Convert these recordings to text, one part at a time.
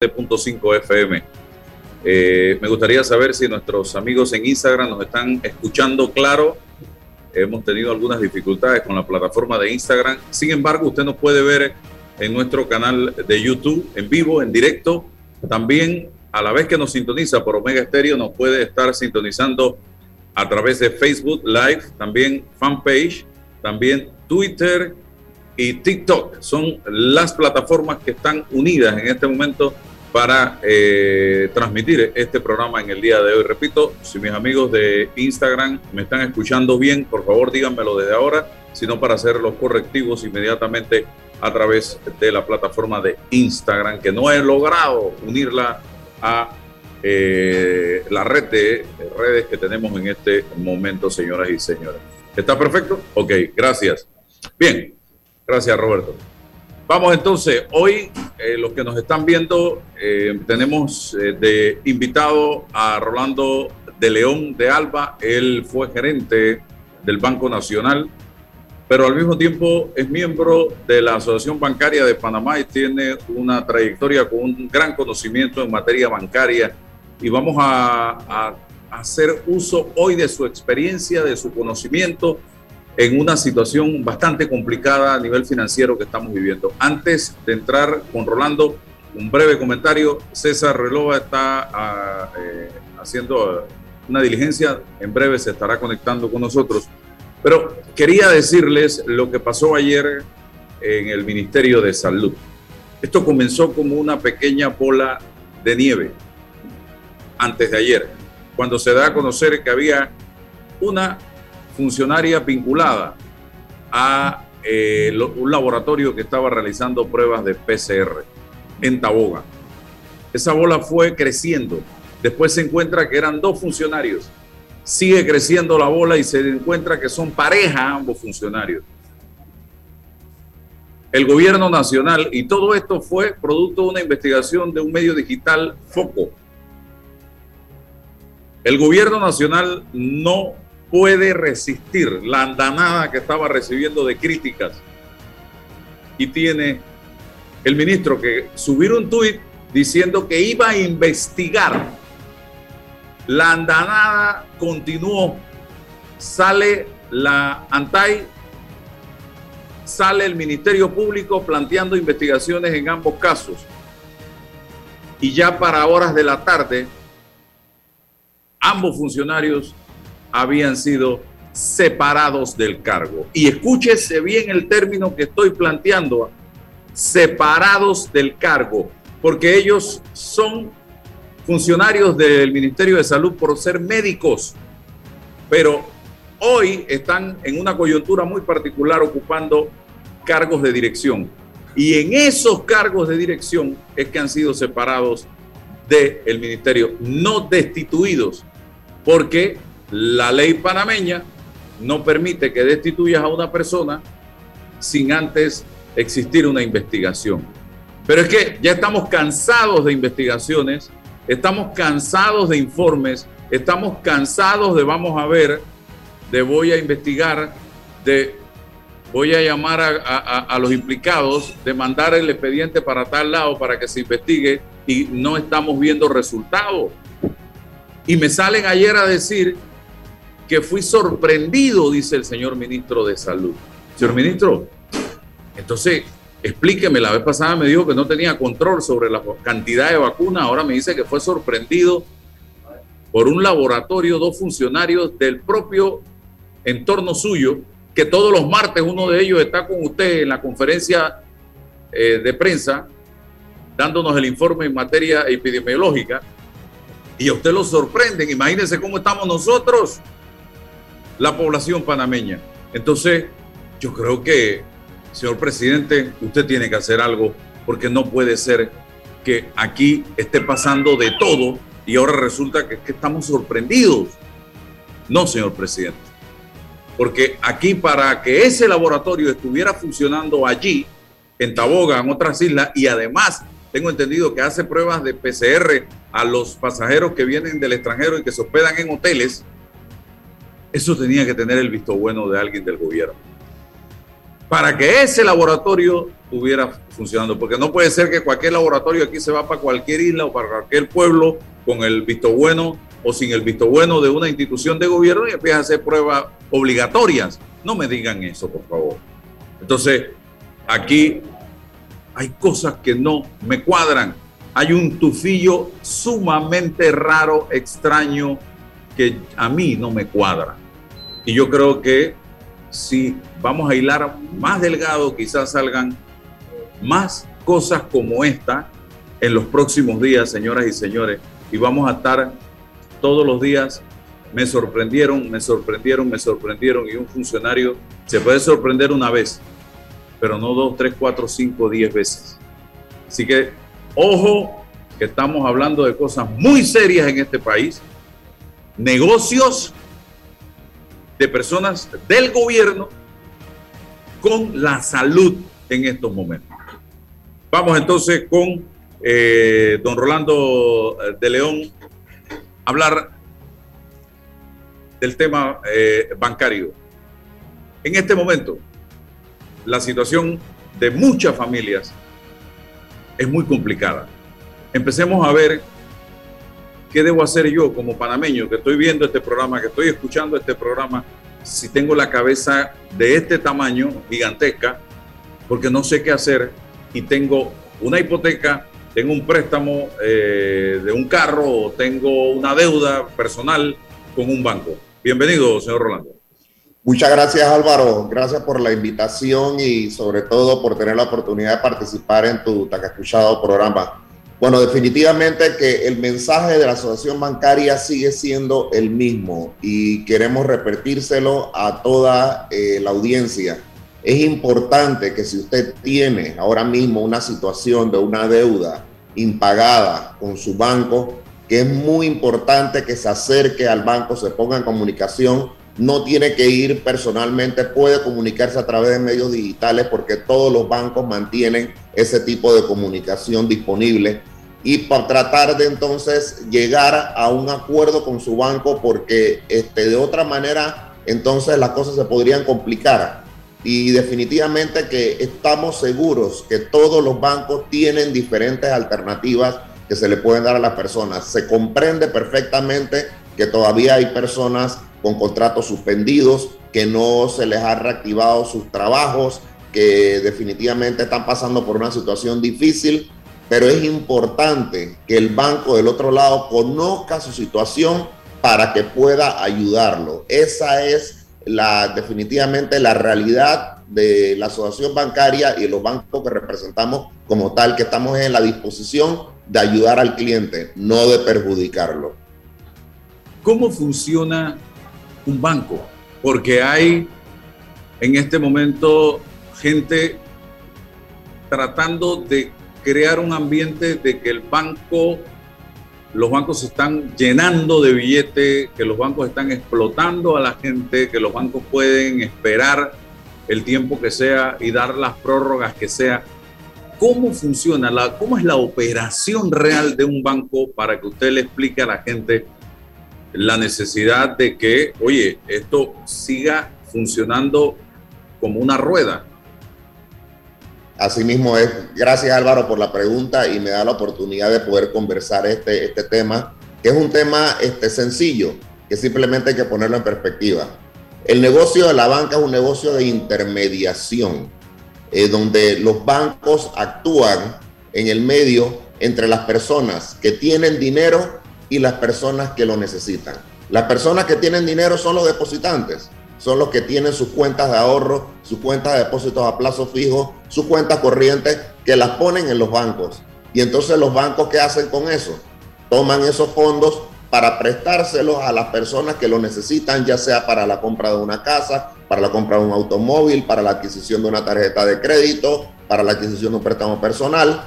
97.5 FM. Eh, me gustaría saber si nuestros amigos en Instagram nos están escuchando claro. Hemos tenido algunas dificultades con la plataforma de Instagram. Sin embargo, usted nos puede ver en nuestro canal de YouTube en vivo, en directo. También, a la vez que nos sintoniza por Omega Stereo, nos puede estar sintonizando a través de Facebook Live, también fanpage, también Twitter y TikTok. Son las plataformas que están unidas en este momento para eh, transmitir este programa en el día de hoy. Repito, si mis amigos de Instagram me están escuchando bien, por favor díganmelo desde ahora, sino para hacer los correctivos inmediatamente a través de la plataforma de Instagram, que no he logrado unirla a eh, la red de redes que tenemos en este momento, señoras y señores. ¿Está perfecto? Ok, gracias. Bien, gracias Roberto. Vamos entonces, hoy eh, los que nos están viendo, eh, tenemos eh, de invitado a Rolando de León de Alba, él fue gerente del Banco Nacional, pero al mismo tiempo es miembro de la Asociación Bancaria de Panamá y tiene una trayectoria con un gran conocimiento en materia bancaria. Y vamos a, a hacer uso hoy de su experiencia, de su conocimiento en una situación bastante complicada a nivel financiero que estamos viviendo. Antes de entrar con Rolando, un breve comentario. César Relova está ah, eh, haciendo una diligencia, en breve se estará conectando con nosotros. Pero quería decirles lo que pasó ayer en el Ministerio de Salud. Esto comenzó como una pequeña bola de nieve antes de ayer, cuando se da a conocer que había una funcionaria vinculada a eh, un laboratorio que estaba realizando pruebas de PCR en Taboga. Esa bola fue creciendo. Después se encuentra que eran dos funcionarios. Sigue creciendo la bola y se encuentra que son pareja ambos funcionarios. El gobierno nacional, y todo esto fue producto de una investigación de un medio digital Foco. El gobierno nacional no puede resistir la andanada que estaba recibiendo de críticas. Y tiene el ministro que subir un tuit diciendo que iba a investigar. La andanada continuó. Sale la ANTAI, sale el Ministerio Público planteando investigaciones en ambos casos. Y ya para horas de la tarde, ambos funcionarios habían sido separados del cargo. Y escúchese bien el término que estoy planteando, separados del cargo, porque ellos son funcionarios del Ministerio de Salud por ser médicos, pero hoy están en una coyuntura muy particular ocupando cargos de dirección. Y en esos cargos de dirección es que han sido separados del ministerio, no destituidos, porque la ley panameña no permite que destituyas a una persona sin antes existir una investigación. Pero es que ya estamos cansados de investigaciones, estamos cansados de informes, estamos cansados de vamos a ver, de voy a investigar, de voy a llamar a, los implicados, de mandar el expediente para tal lado para que se investigue y no estamos viendo resultados. Y me salen ayer a decir que fui sorprendido, dice el señor ministro de Salud. Señor ministro, entonces explíqueme, la vez pasada me dijo que no tenía control sobre la cantidad de vacunas, ahora me dice que fue sorprendido por un laboratorio, dos funcionarios del propio entorno suyo, que todos los martes uno de ellos está con usted en la conferencia eh, de prensa, dándonos el informe en materia epidemiológica, y a usted lo sorprenden. Imagínense cómo estamos nosotros la población panameña. Entonces, yo creo que, señor presidente, usted tiene que hacer algo porque no puede ser que aquí esté pasando de todo y ahora resulta que, estamos sorprendidos. No, señor presidente. Porque aquí para que ese laboratorio estuviera funcionando allí, en Taboga, en otras islas, y además tengo entendido que hace pruebas de PCR a los pasajeros que vienen del extranjero y que se hospedan en hoteles, eso tenía que tener el visto bueno de alguien del gobierno. para que ese laboratorio estuviera funcionando, porque no puede ser que cualquier laboratorio aquí se va para cualquier isla o para cualquier pueblo con el visto bueno o sin el visto bueno de una institución de gobierno y empieza a hacer pruebas obligatorias. No me digan eso, por favor. Entonces, aquí hay cosas que no me cuadran. Hay un tufillo sumamente raro, extraño, que a mí no me cuadra. Y yo creo que si vamos a hilar más delgado, quizás salgan más cosas como esta en los próximos días, señoras y señores. Y vamos a estar todos los días. Me sorprendieron, me sorprendieron, me sorprendieron. Y un funcionario se puede sorprender una vez, pero no dos, tres, cuatro, cinco, diez veces. Así que, ojo, que estamos hablando de cosas muy serias en este país. Negocios de personas del gobierno con la salud en estos momentos. Vamos entonces con eh, don Rolando eh, de León a hablar del tema eh, bancario. En este momento, la situación de muchas familias es muy complicada. Empecemos a ver qué debo hacer yo como panameño que estoy viendo este programa, que estoy escuchando este programa, si tengo la cabeza de este tamaño, gigantesca, porque no sé qué hacer y tengo una hipoteca, tengo un préstamo eh, de un carro tengo una deuda personal con un banco. Bienvenido, señor Rolando. Muchas gracias Álvaro, gracias por la invitación y sobre todo por tener la oportunidad de participar en tu tan escuchado programa. Bueno, definitivamente que el mensaje de la asociación bancaria sigue siendo el mismo y queremos repetírselo a toda eh, la audiencia. Es importante que si usted tiene ahora mismo una situación de una deuda impagada con su banco, que es muy importante que se acerque al banco, se ponga en comunicación, no tiene que ir personalmente, puede comunicarse a través de medios digitales porque todos los bancos mantienen ese tipo de comunicación disponible y para tratar de entonces llegar a un acuerdo con su banco porque este, de otra manera entonces las cosas se podrían complicar y definitivamente que estamos seguros que todos los bancos tienen diferentes alternativas que se le pueden dar a las personas. Se comprende perfectamente que todavía hay personas con contratos suspendidos, que no se les ha reactivado sus trabajos, que definitivamente están pasando por una situación difícil, pero es importante que el banco del otro lado conozca su situación para que pueda ayudarlo. Esa es la, definitivamente la realidad de la asociación bancaria y los bancos que representamos como tal, que estamos en la disposición de ayudar al cliente, no de perjudicarlo. ¿Cómo funciona un banco? Porque hay en este momento gente tratando de crear un ambiente de que el banco los bancos se están llenando de billetes, que los bancos están explotando a la gente, que los bancos pueden esperar el tiempo que sea y dar las prórrogas que sea. ¿Cómo funciona? La, ¿Cómo es la operación real de un banco para que usted le explique a la gente la necesidad de que, oye, esto siga funcionando como una rueda? Asimismo es, gracias Álvaro por la pregunta y me da la oportunidad de poder conversar este, este tema, que es un tema este, sencillo, que simplemente hay que ponerlo en perspectiva. El negocio de la banca es un negocio de intermediación, eh, donde los bancos actúan en el medio entre las personas que tienen dinero y las personas que lo necesitan. Las personas que tienen dinero son los depositantes son los que tienen sus cuentas de ahorro, sus cuentas de depósitos a plazo fijo, sus cuentas corrientes que las ponen en los bancos. Y entonces los bancos, ¿qué hacen con eso? Toman esos fondos para prestárselos a las personas que lo necesitan, ya sea para la compra de una casa, para la compra de un automóvil, para la adquisición de una tarjeta de crédito, para la adquisición de un préstamo personal.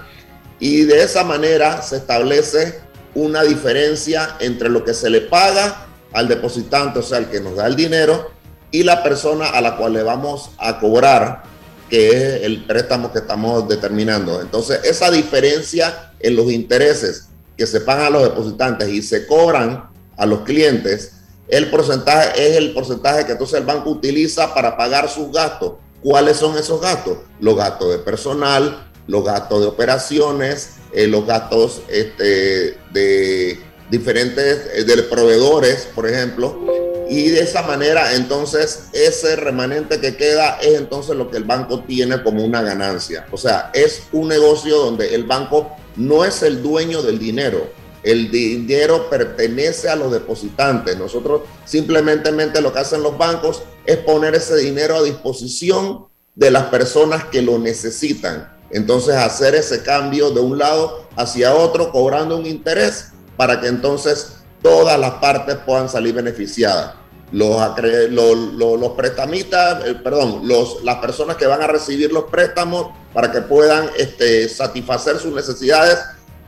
Y de esa manera se establece una diferencia entre lo que se le paga al depositante, o sea, el que nos da el dinero, y la persona a la cual le vamos a cobrar, que es el préstamo que estamos determinando. Entonces, esa diferencia en los intereses que se pagan a los depositantes y se cobran a los clientes, el porcentaje es el porcentaje que entonces el banco utiliza para pagar sus gastos, ¿Cuáles son esos gastos? Los gastos de personal, los gastos de operaciones, eh, los gastos este, de diferentes, eh, proveedores, por ejemplo. Y de esa manera, entonces, ese remanente que queda es entonces lo que el banco tiene como una ganancia. O sea, es un negocio donde el banco no es el dueño del dinero. El dinero pertenece a los depositantes. Nosotros simplemente lo que hacen los bancos es poner ese dinero a disposición de las personas que lo necesitan. Entonces hacer ese cambio de un lado hacia otro cobrando un interés para que entonces todas las partes puedan salir beneficiadas. Los, los, prestamistas, eh, perdón, los, las personas que van a recibir los préstamos para que puedan este, satisfacer sus necesidades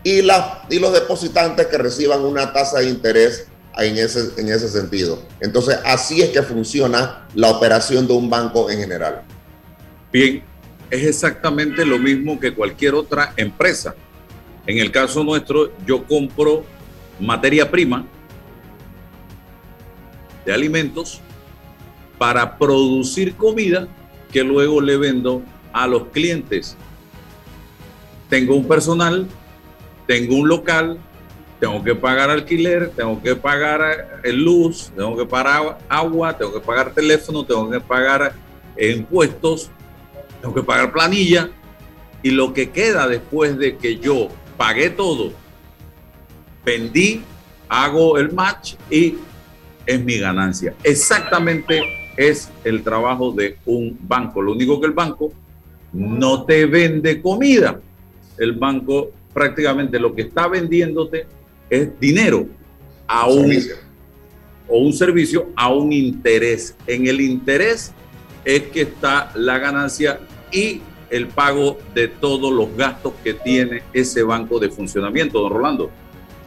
y, y los depositantes que reciban una tasa de interés en ese, en ese sentido. Entonces, así es que funciona la operación de un banco en general. Bien, es exactamente lo mismo que cualquier otra empresa. En el caso nuestro, yo compro materia prima de alimentos para producir comida que luego le vendo a los clientes. Tengo un personal, tengo un local, tengo que pagar alquiler, tengo que pagar eh, luz, tengo que pagar agua, tengo que pagar teléfono, tengo que pagar impuestos, tengo que pagar planilla. Y lo que queda después de que yo pagué todo, vendí, hago el match y es mi ganancia. Exactamente es el trabajo de un banco. Lo único que el banco no te vende comida. El banco prácticamente lo que está vendiéndote es dinero a un o un servicio a un interés. En el interés es que está la ganancia y el pago de todos los gastos que tiene ese banco de funcionamiento, don Rolando.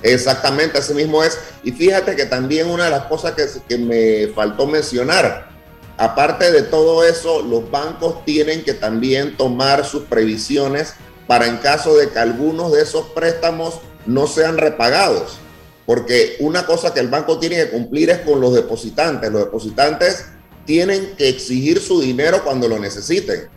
Exactamente, así mismo es. Y fíjate que también una de las cosas que, que me faltó mencionar, aparte de todo eso, los bancos tienen que también tomar sus previsiones para en caso de que algunos de esos préstamos no sean repagados. Porque una cosa que el banco tiene que cumplir es con los depositantes. Los depositantes tienen que exigir su dinero cuando lo necesiten.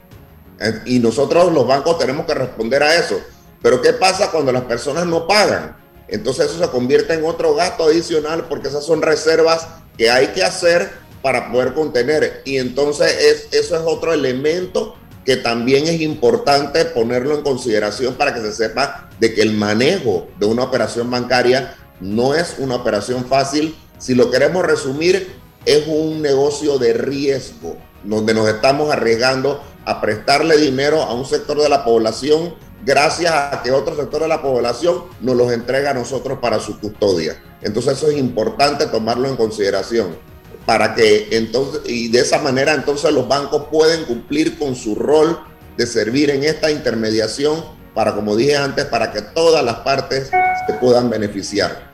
Y nosotros los bancos tenemos que responder a eso. Pero ¿qué pasa cuando las personas no pagan? Entonces eso se convierte en otro gasto adicional porque esas son reservas que hay que hacer para poder contener. Y entonces es, eso es otro elemento que también es importante ponerlo en consideración para que se sepa de que el manejo de una operación bancaria no es una operación fácil. Si lo queremos resumir, es un negocio de riesgo, donde nos estamos arriesgando a prestarle dinero a un sector de la población gracias a que otro sector de la población nos los entrega a nosotros para su custodia. Entonces eso es importante tomarlo en consideración para que entonces, y de esa manera entonces los bancos pueden cumplir con su rol de servir en esta intermediación para, como dije antes, para que todas las partes se puedan beneficiar.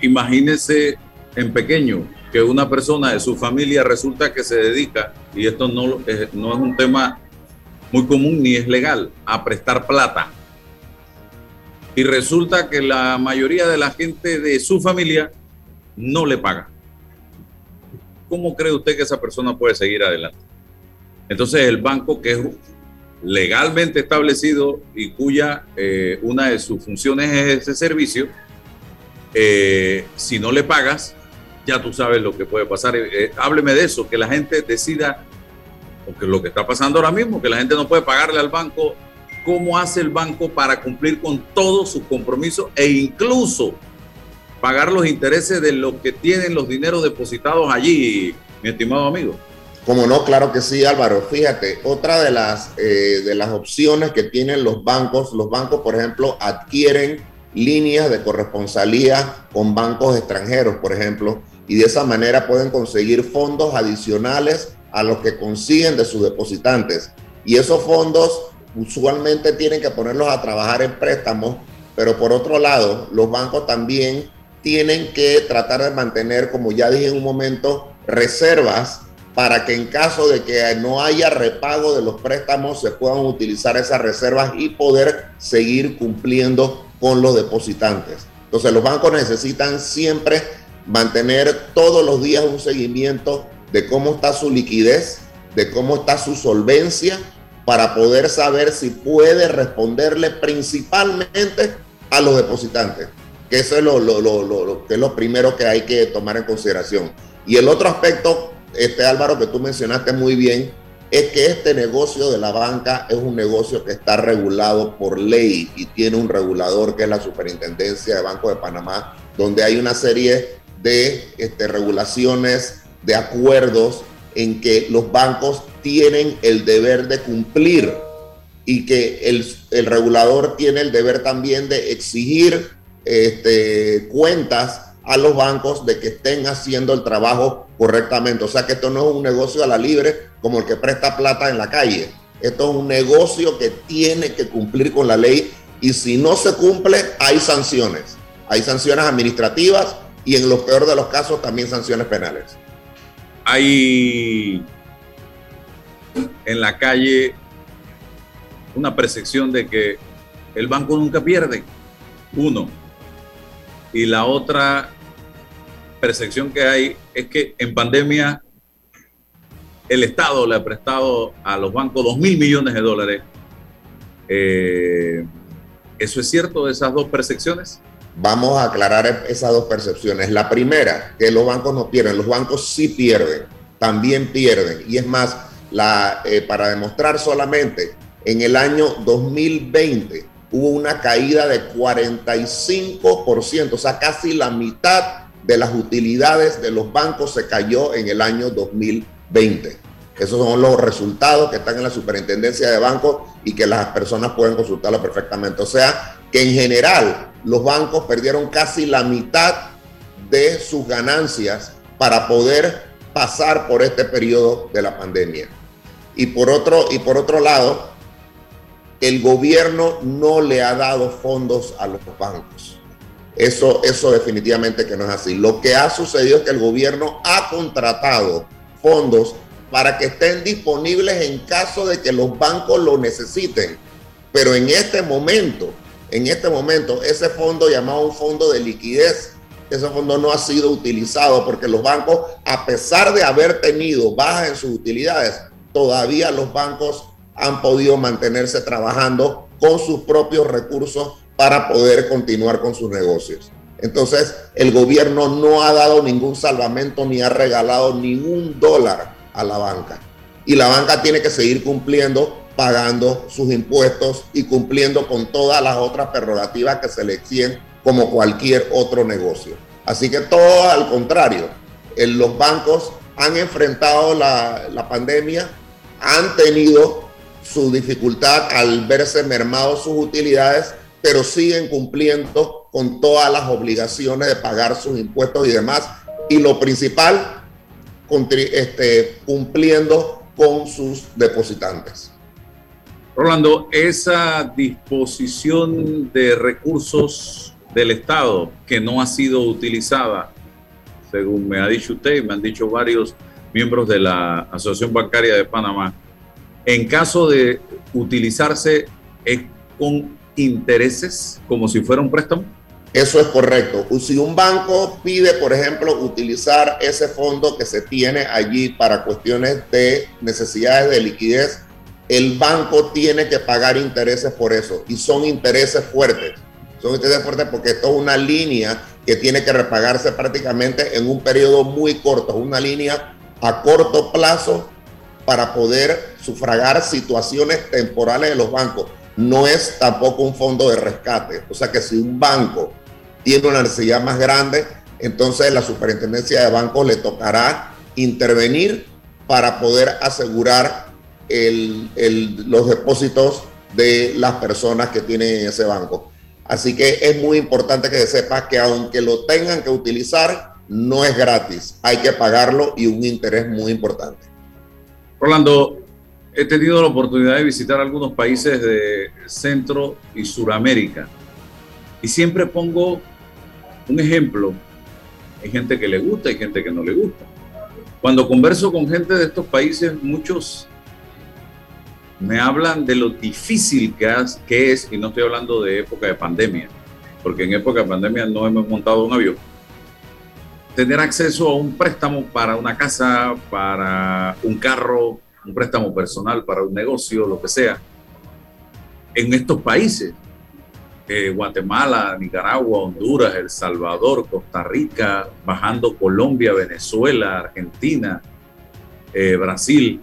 Imagínese en pequeño que una persona de su familia resulta que se dedica, y esto no, no es un tema muy común ni es legal, a prestar plata. Y resulta que la mayoría de la gente de su familia no le paga. ¿Cómo cree usted que esa persona puede seguir adelante? Entonces el banco que es legalmente establecido y cuya eh, una de sus funciones es ese servicio, eh, si no le pagas, ya tú sabes lo que puede pasar. Eh, hábleme de eso, que la gente decida porque lo que está pasando ahora mismo, que la gente no puede pagarle al banco, ¿cómo hace el banco para cumplir con todos sus compromisos e incluso pagar los intereses de lo que tienen los dineros depositados allí, mi estimado amigo? Como no, claro que sí, Álvaro. Fíjate, otra de las, eh, de las opciones que tienen los bancos, los bancos, por ejemplo, adquieren líneas de corresponsalía con bancos extranjeros, por ejemplo, y de esa manera pueden conseguir fondos adicionales a los que consiguen de sus depositantes. Y esos fondos usualmente tienen que ponerlos a trabajar en préstamos, pero por otro lado, los bancos también tienen que tratar de mantener, como ya dije en un momento, reservas para que en caso de que no haya repago de los préstamos se puedan utilizar esas reservas y poder seguir cumpliendo con los depositantes. Entonces los bancos necesitan siempre mantener todos los días un seguimiento de cómo está su liquidez de cómo está su solvencia para poder saber si puede responderle principalmente a los depositantes, que eso es lo, que es lo primero que hay que tomar en consideración. Y el otro aspecto, este Álvaro, que tú mencionaste muy bien, es que este negocio de la banca es un negocio que está regulado por ley y tiene un regulador que es la Superintendencia de Banco de Panamá, donde hay una serie de este, regulaciones, de acuerdos en que los bancos tienen el deber de cumplir y que el, regulador tiene el deber también de exigir este, cuentas a los bancos de que estén haciendo el trabajo correctamente. O sea que esto no es un negocio a la libre como el que presta plata en la calle. Esto es un negocio que tiene que cumplir con la ley y si no se cumple hay sanciones. Hay sanciones administrativas y en lo peor de los casos también sanciones penales hay en la calle una percepción de que el banco nunca pierde, uno. Y la otra percepción que hay es que en pandemia el Estado le ha prestado a los bancos dos mil millones de dólares. Eh, ¿Eso es cierto, esas dos percepciones? Vamos a aclarar esas dos percepciones. La primera, que los bancos no pierden, los bancos sí pierden, también pierden. Y es más, eh, para demostrar solamente, en el año 2020 hubo una caída de 45%, o sea, casi la mitad de las utilidades de los bancos se cayó en el año 2020. Esos son los resultados que están en la superintendencia de bancos y que las personas pueden consultarlo perfectamente. O sea, que en general los bancos perdieron casi la mitad de sus ganancias para poder pasar por este periodo de la pandemia. Y por otro, y por otro lado, el gobierno no le ha dado fondos a los bancos. Eso, eso definitivamente que no es así. Lo que ha sucedido es que el gobierno ha contratado fondos para que estén disponibles en caso de que los bancos lo necesiten. Pero en este momento, en este momento ese fondo llamado un fondo de liquidez, ese fondo no ha sido utilizado porque los bancos, a pesar de haber tenido bajas en sus utilidades, todavía los bancos han podido mantenerse trabajando con sus propios recursos para poder continuar con sus negocios. Entonces, el gobierno no ha dado ningún salvamento ni ha regalado ningún dólar a la banca. Y la banca tiene que seguir cumpliendo pagando sus impuestos y cumpliendo con todas las otras prerrogativas que se le exigen como cualquier otro negocio. Así que todo al contrario, en los bancos han enfrentado la, la pandemia, han tenido su dificultad al verse mermados sus utilidades, pero siguen cumpliendo con todas las obligaciones de pagar sus impuestos y demás. Y lo principal, este, cumpliendo con sus depositantes. Rolando, esa disposición de recursos del Estado que no ha sido utilizada, según me ha dicho usted y me han dicho varios miembros de la Asociación Bancaria de Panamá, en caso de utilizarse es con intereses como si fuera un préstamo. Eso es correcto. Si un banco pide, por ejemplo, utilizar ese fondo que se tiene allí para cuestiones de necesidades de liquidez, el banco tiene que pagar intereses por eso y son intereses fuertes. Son intereses fuertes porque esto es una línea que tiene que repagarse prácticamente en un periodo muy corto, una línea a corto plazo para poder sufragar situaciones temporales de los bancos. No es tampoco un fondo de rescate. O sea que si un banco tiene una necesidad más grande, entonces la superintendencia de bancos le tocará intervenir para poder asegurar los depósitos de las personas que tienen ese banco. Así que es muy importante que se sepa que aunque lo tengan que utilizar, no es gratis. Hay que pagarlo y un interés muy importante. Rolando, he tenido la oportunidad de visitar algunos países de Centro y Suramérica y siempre pongo un ejemplo. Hay gente que le gusta y gente que no le gusta. Cuando converso con gente de estos países, muchos me hablan de lo difícil que, que es, y no estoy hablando de época de pandemia, porque en época de pandemia no hemos montado un avión, tener acceso a un préstamo para una casa, para un carro, un préstamo personal para un negocio, lo que sea, en estos países, eh, Guatemala, Nicaragua, Honduras, El Salvador, Costa Rica, bajando Colombia, Venezuela, Argentina, eh, Brasil,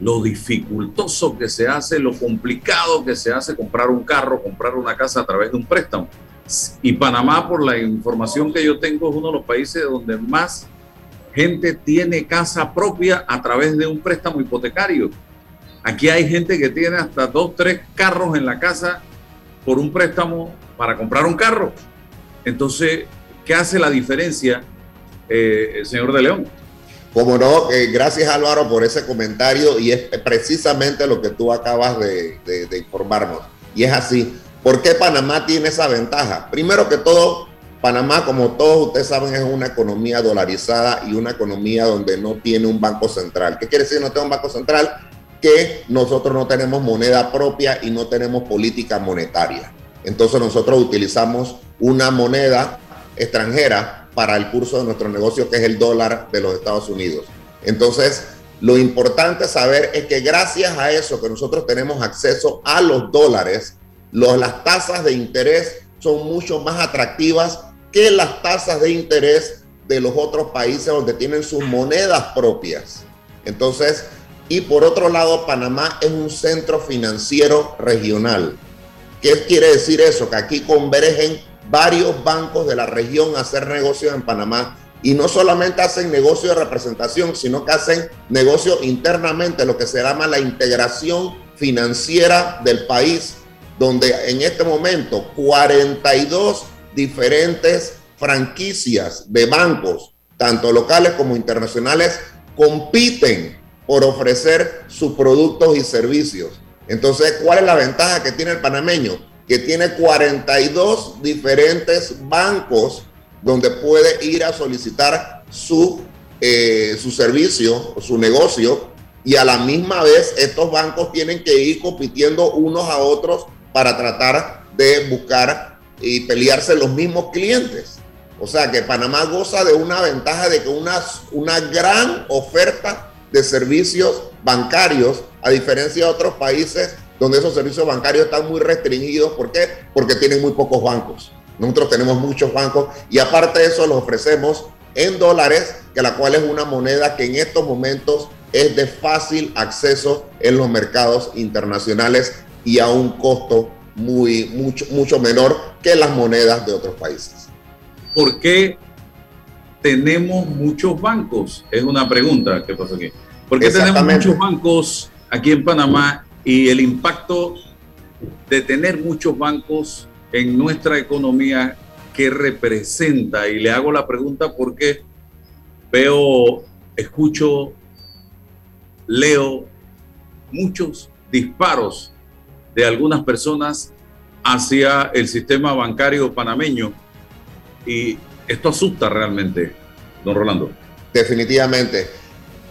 lo dificultoso que se hace, lo complicado que se hace comprar un carro, comprar una casa a través de un préstamo. Y Panamá, por la información que yo tengo, es uno de los países donde más gente tiene casa propia a través de un préstamo hipotecario. Aquí hay gente que tiene hasta dos, tres carros en la casa por un préstamo para comprar un carro. Entonces, ¿qué hace la diferencia, eh, señor de León? Como no, eh, gracias Álvaro por ese comentario y es precisamente lo que tú acabas de, de informarnos. Y es así. ¿Por qué Panamá tiene esa ventaja? Primero que todo, Panamá, como todos ustedes saben, es una economía dolarizada y una economía donde no tiene un banco central. ¿Qué quiere decir no tiene un banco central? Que nosotros no tenemos moneda propia y no tenemos política monetaria. Entonces nosotros utilizamos una moneda extranjera para el curso de nuestro negocio, que es el dólar de los Estados Unidos. Entonces, lo importante saber es que gracias a eso que nosotros tenemos acceso a los dólares, las tasas de interés son mucho más atractivas que las tasas de interés de los otros países donde tienen sus monedas propias. Entonces, y por otro lado, Panamá es un centro financiero regional. ¿Qué quiere decir eso? Que aquí convergen varios bancos de la región a hacer negocios en Panamá. Y no solamente hacen negocio de representación, sino que hacen negocio internamente, lo que se llama la integración financiera del país donde en este momento 42 diferentes franquicias de bancos, tanto locales como internacionales, compiten por ofrecer sus productos y servicios. Entonces, ¿cuál es la ventaja que tiene el panameño? Que tiene 42 diferentes bancos donde puede ir a solicitar su, eh, su servicio su negocio y a la misma vez estos bancos tienen que ir compitiendo unos a otros para tratar de buscar y pelearse los mismos clientes. O sea que Panamá goza de una ventaja de que una, una gran oferta de servicios bancarios, a diferencia de otros países donde esos servicios bancarios están muy restringidos. ¿Por qué? Porque tienen muy pocos bancos. Nosotros tenemos muchos bancos y aparte de eso los ofrecemos en dólares, que la cual es una moneda que en estos momentos es de fácil acceso en los mercados internacionales y a un costo muy, mucho, mucho menor que las monedas de otros países. ¿Por qué tenemos muchos bancos? Es una pregunta que pasa aquí. ¿Por qué tenemos muchos bancos aquí en Panamá y el impacto de tener muchos bancos en nuestra economía que representa? Y le hago la pregunta porque veo, escucho, leo muchos disparos de algunas personas hacia el sistema bancario panameño. Y esto asusta realmente, don Rolando. Definitivamente.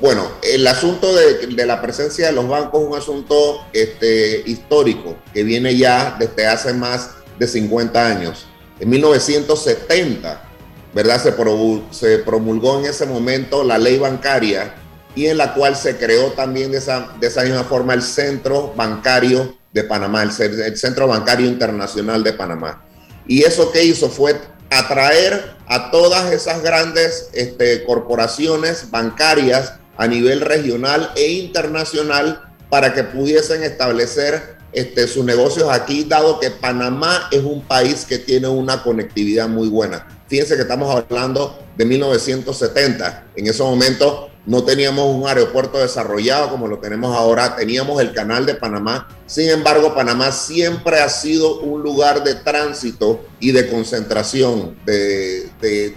Bueno, el asunto de, la presencia de los bancos es un asunto este, histórico que viene ya desde hace más de 50 años. En 1970, ¿verdad? Se, promulgó en ese momento la ley bancaria y en la cual se creó también de esa, de esa misma forma el Centro Bancario de Panamá, el, Centro Bancario Internacional de Panamá. Y eso que hizo fue atraer a todas esas grandes este, corporaciones bancarias a nivel regional e internacional para que pudiesen establecer este, sus negocios aquí, dado que Panamá es un país que tiene una conectividad muy buena. Fíjense que estamos hablando de 1970. En ese momento no teníamos un aeropuerto desarrollado como lo tenemos ahora, teníamos el canal de Panamá. Sin embargo, Panamá siempre ha sido un lugar de tránsito y de concentración de,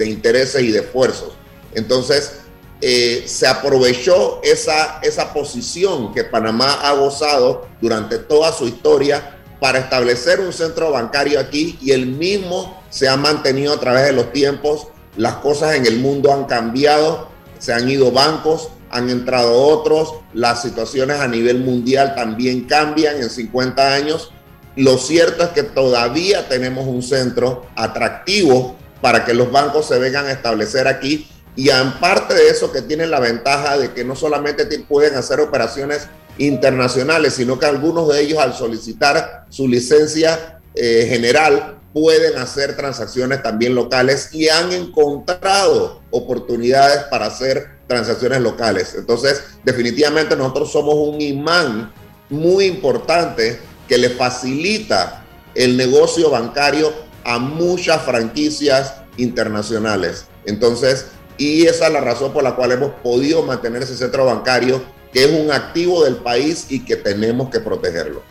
intereses y de esfuerzos. Entonces, eh, se aprovechó esa, esa posición que Panamá ha gozado durante toda su historia para establecer un centro bancario aquí y el mismo se ha mantenido a través de los tiempos. Las cosas en el mundo han cambiado se han ido bancos, han entrado otros, las situaciones a nivel mundial también cambian en 50 años. Lo cierto es que todavía tenemos un centro atractivo para que los bancos se vengan a establecer aquí Y aparte de eso, que tienen la ventaja de que no solamente pueden hacer operaciones internacionales, sino que algunos de ellos al solicitar su licencia eh, general pueden hacer transacciones también locales y han encontrado oportunidades para hacer transacciones locales. Entonces, definitivamente nosotros somos un imán muy importante que le facilita el negocio bancario a muchas franquicias internacionales. Entonces, y esa es la razón por la cual hemos podido mantener ese centro bancario, que es un activo del país y que tenemos que protegerlo.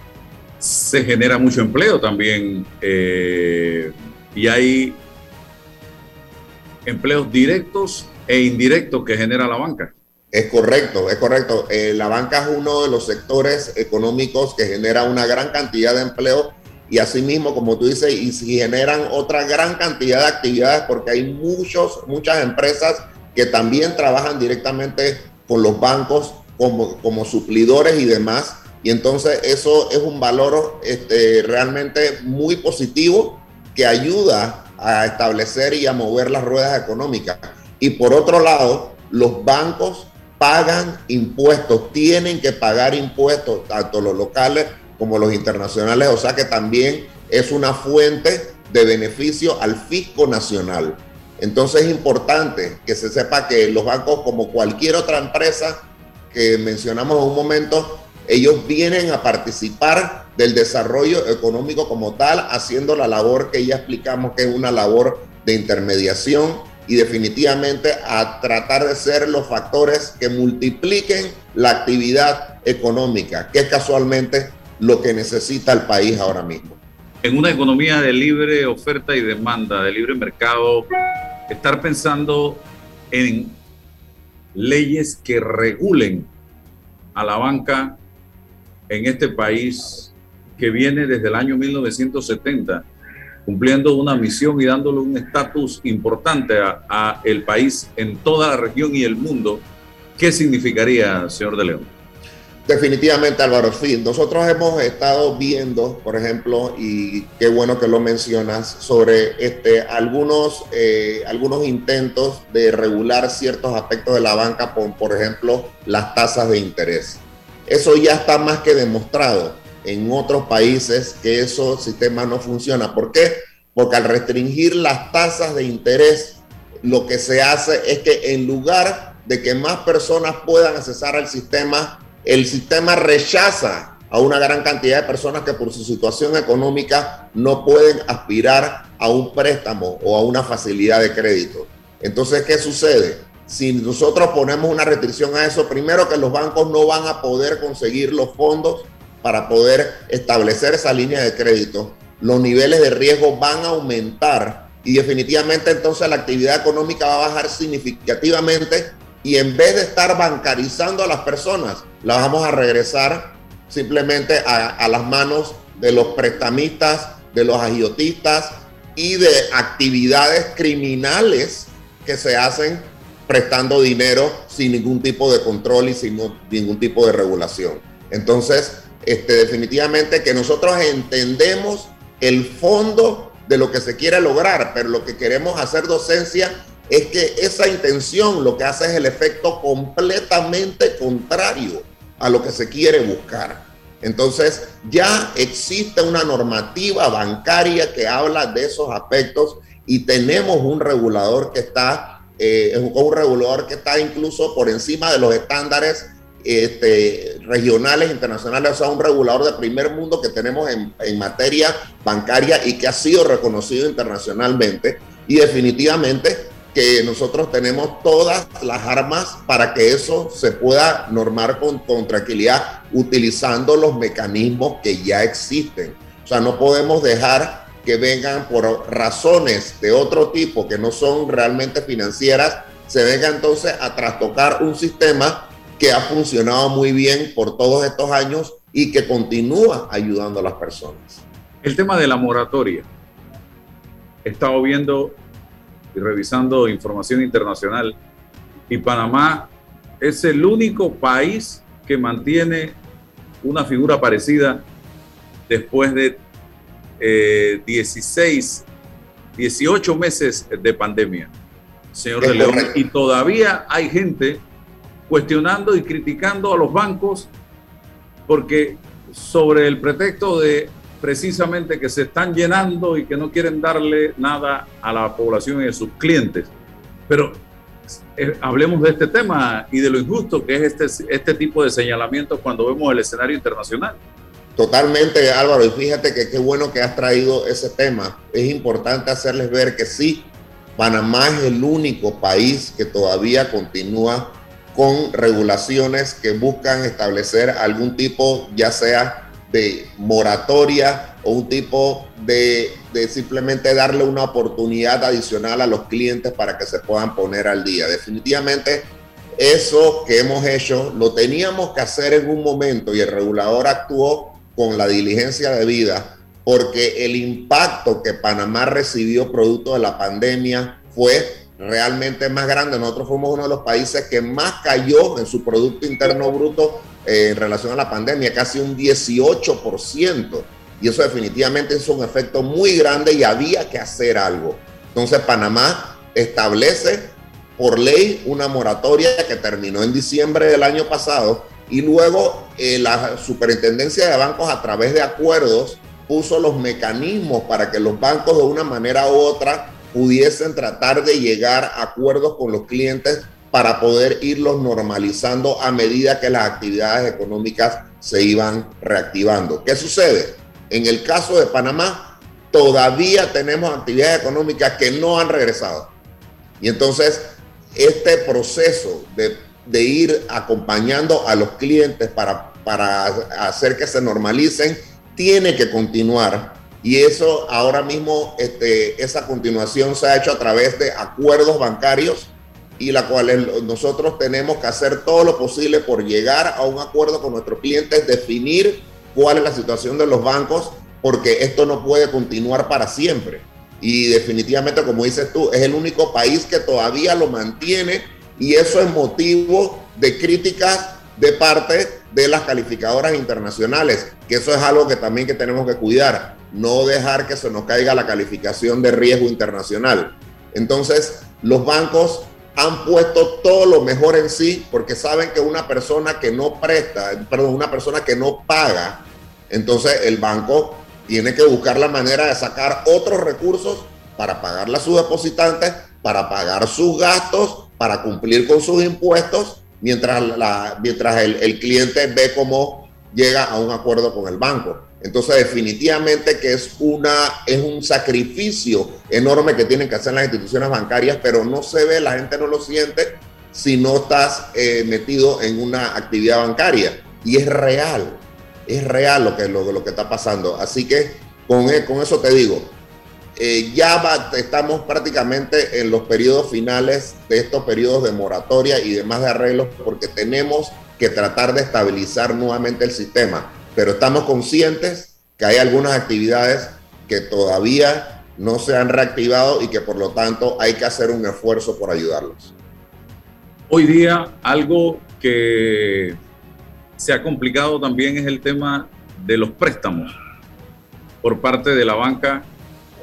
Se genera mucho empleo también eh, y hay empleos directos e indirectos que genera la banca. Es correcto, es correcto. Eh, la banca es uno de los sectores económicos que genera una gran cantidad de empleo y asimismo, como tú dices, y si generan otra gran cantidad de actividades porque hay muchos, muchas empresas que también trabajan directamente con los bancos como, como suplidores y demás. Y entonces eso es un valor este, realmente muy positivo que ayuda a establecer y a mover las ruedas económicas. Y por otro lado, los bancos pagan impuestos, tienen que pagar impuestos, tanto los locales como los internacionales, o sea que también es una fuente de beneficio al fisco nacional. Entonces es importante que se sepa que los bancos, como cualquier otra empresa que mencionamos en un momento, ellos vienen a participar del desarrollo económico como tal, haciendo la labor que ya explicamos que es una labor de intermediación y definitivamente a tratar de ser los factores que multipliquen la actividad económica, que es casualmente lo que necesita el país ahora mismo. En una economía de libre oferta y demanda, de libre mercado, estar pensando en leyes que regulen a la banca en este país que viene desde el año 1970 cumpliendo una misión y dándole un estatus importante a, a, el país en toda la región y el mundo, ¿qué significaría, señor de León? Definitivamente, Álvaro, sí. Nosotros hemos estado viendo, por ejemplo, y qué bueno que lo mencionas, sobre este, algunos, eh, algunos intentos de regular ciertos aspectos de la banca, por, por ejemplo, las tasas de interés. Eso ya está más que demostrado en otros países que esos sistemas no funcionan. ¿Por qué? Porque al restringir las tasas de interés, lo que se hace es que en lugar de que más personas puedan accesar al sistema, el sistema rechaza a una gran cantidad de personas que por su situación económica no pueden aspirar a un préstamo o a una facilidad de crédito. Entonces, ¿qué sucede? Si nosotros ponemos una restricción a eso, primero que los bancos no van a poder conseguir los fondos para poder establecer esa línea de crédito, los niveles de riesgo van a aumentar y definitivamente entonces la actividad económica va a bajar significativamente y en vez de estar bancarizando a las personas, la vamos a regresar simplemente a, las manos de los prestamistas, de los agiotistas y de actividades criminales que se hacen prestando dinero sin ningún tipo de control y sin ningún tipo de regulación. Entonces, este, definitivamente que nosotros entendemos el fondo de lo que se quiere lograr, pero lo que queremos hacer docencia es que esa intención lo que hace es el efecto completamente contrario a lo que se quiere buscar. Entonces ya existe una normativa bancaria que habla de esos aspectos y tenemos un regulador que está, eh, un regulador que está incluso por encima de los estándares este, regionales, internacionales, o sea, un regulador de primer mundo que tenemos en, en materia bancaria y que ha sido reconocido internacionalmente. Y definitivamente que nosotros tenemos todas las armas para que eso se pueda normar con, con, tranquilidad utilizando los mecanismos que ya existen. O sea, no podemos dejar que vengan por razones de otro tipo que no son realmente financieras, se venga entonces a trastocar un sistema que ha funcionado muy bien por todos estos años y que continúa ayudando a las personas. El tema de la moratoria. He estado viendo y revisando información internacional. Y Panamá es el único país que mantiene una figura parecida después de 16, eh, 18 meses de pandemia. señor de León, y todavía hay gente cuestionando y criticando a los bancos porque sobre el pretexto de precisamente que se están llenando y que no quieren darle nada a la población y a sus clientes. Pero eh, hablemos de este tema y de lo injusto que es este, este tipo de señalamientos cuando vemos el escenario internacional. Totalmente, Álvaro, y fíjate que qué bueno que has traído ese tema. Es importante hacerles ver que sí, Panamá es el único país que todavía continúa con regulaciones que buscan establecer algún tipo, ya sea de moratoria o un tipo de, de, simplemente darle una oportunidad adicional a los clientes para que se puedan poner al día. Definitivamente eso que hemos hecho lo teníamos que hacer en un momento y el regulador actuó con la diligencia debida porque el impacto que Panamá recibió producto de la pandemia fue realmente más grande. Nosotros fuimos uno de los países que más cayó en su Producto Interno Bruto en relación a la pandemia, casi un 18%. Y eso definitivamente es un efecto muy grande y había que hacer algo. Entonces Panamá establece por ley una moratoria que terminó en diciembre del año pasado y luego eh, la superintendencia de bancos a través de acuerdos puso los mecanismos para que los bancos de una manera u otra pudiesen tratar de llegar a acuerdos con los clientes para poder irlos normalizando a medida que las actividades económicas se iban reactivando. ¿Qué sucede? En el caso de Panamá, todavía tenemos actividades económicas que no han regresado. Y entonces, este proceso de, de ir acompañando a los clientes para, para hacer que se normalicen tiene que continuar y eso ahora mismo, este, esa continuación se ha hecho a través de acuerdos bancarios y la cual nosotros tenemos que hacer todo lo posible por llegar a un acuerdo con nuestros clientes, definir cuál es la situación de los bancos, porque esto no puede continuar para siempre. Y definitivamente, como dices tú, es el único país que todavía lo mantiene y eso es motivo de críticas de parte de las calificadoras internacionales, que eso es algo que también que tenemos que cuidar no dejar que se nos caiga la calificación de riesgo internacional. Entonces, los bancos han puesto todo lo mejor en sí porque saben que una persona que no presta, perdón, una persona que no paga, entonces el banco tiene que buscar la manera de sacar otros recursos para pagarle a sus depositantes, para pagar sus gastos, para cumplir con sus impuestos, mientras, la, mientras el, el cliente ve cómo llega a un acuerdo con el banco. Entonces, definitivamente que es, una, es un sacrificio enorme que tienen que hacer las instituciones bancarias, pero no se ve, la gente no lo siente si no estás eh, metido en una actividad bancaria. Y es real, es real lo que, lo, lo que está pasando. Así que con, e, con eso te digo, eh, ya estamos prácticamente en los periodos finales de estos periodos de moratoria y demás de arreglos porque tenemos que tratar de estabilizar nuevamente el sistema pero estamos conscientes que hay algunas actividades que todavía no se han reactivado y que por lo tanto hay que hacer un esfuerzo por ayudarlos. Hoy día algo que se ha complicado también es el tema de los préstamos por parte de la banca